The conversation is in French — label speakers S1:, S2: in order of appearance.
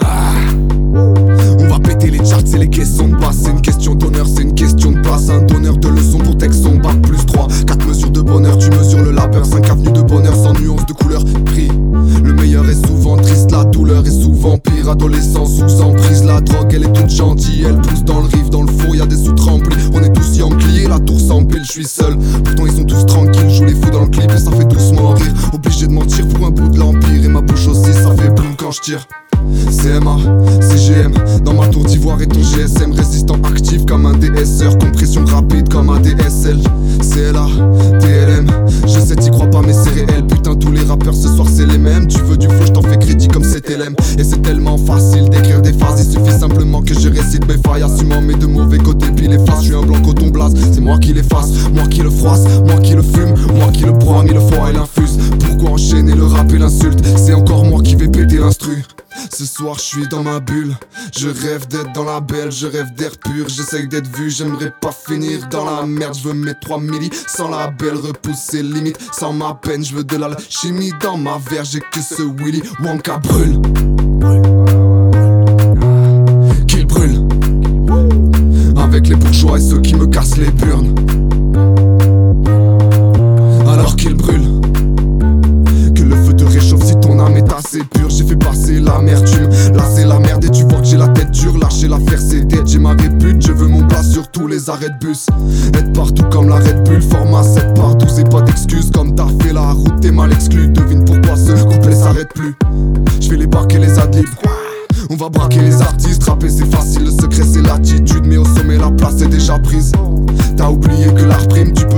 S1: Ah. On va péter les charts, c'est les caissons de basse. C'est une question d'honneur, c'est une question de place. Un donneur de leçons pour Texon, bac plus 3. 4 mesures de bonheur, tu mesures le labeur. 5 avenues de bonheur sans nuance de couleur. Prix. Le meilleur est souvent triste, la douleur est souvent pire. Adolescent sous emprise, la drogue elle est toute gentille. Elle pousse dans le riff, dans le four, y a des sous remplis. On est tous Yankee, la tour s'empile, je suis seul. Pourtant ils sont tous tranquilles, jouent les fous dans le clip et ça fait doucement rire. Obligé de mentir pour un bout de l'empire. Et ma bouche aussi, ça fait boum quand je tire. CMA, CGM, dans ma tour d'ivoire et ton GSM Résistant actif comme un DSR Compression rapide comme un DSL CLA, TLM Je sais t'y crois pas mais c'est réel. Putain tous les rappeurs ce soir c'est les mêmes. Tu veux du flow, je t'en fais crédit comme c'est LM Et c'est tellement facile d'écrire des phases Il suffit simplement que je récite mes failles Assumant mes deux mauvais côtés puis les faces. Je suis un blanc coton blase, c'est moi qui les fasse. Moi qui le froisse, moi qui le fume Moi qui le broie, mille fois et l'infuse. Pourquoi enchaîner le rap et l'insulte? C'est encore moi qui vais péter l'instru ce soir je suis dans ma bulle, je rêve d'être dans la belle, je rêve d'air pur, j'essaye d'être vu, j'aimerais pas finir dans la merde, je veux mettre 3 milli sans la belle repousser limite, sans ma peine, je veux de la chimie dans ma verre, j'ai que ce Willy Wonka brûle. Passer l'amertume. Là c'est la merde et tu vois que j'ai la tête dure. Lâcher l'affaire c'est dead J'ai ma répute Je veux mon place sur tous les arrêts de bus. Être partout comme la Red Bull Format 7 par 12 et pas d'excuses. Comme t'as fait la route t'es mal exclu. Devine pourquoi ce couplet s'arrête plus. Je vais les barquer les adlibs. On va braquer les artistes, rapper c'est facile, le secret c'est l'attitude. Mais au sommet la place est déjà prise. T'as oublié que l'art prime, tu peux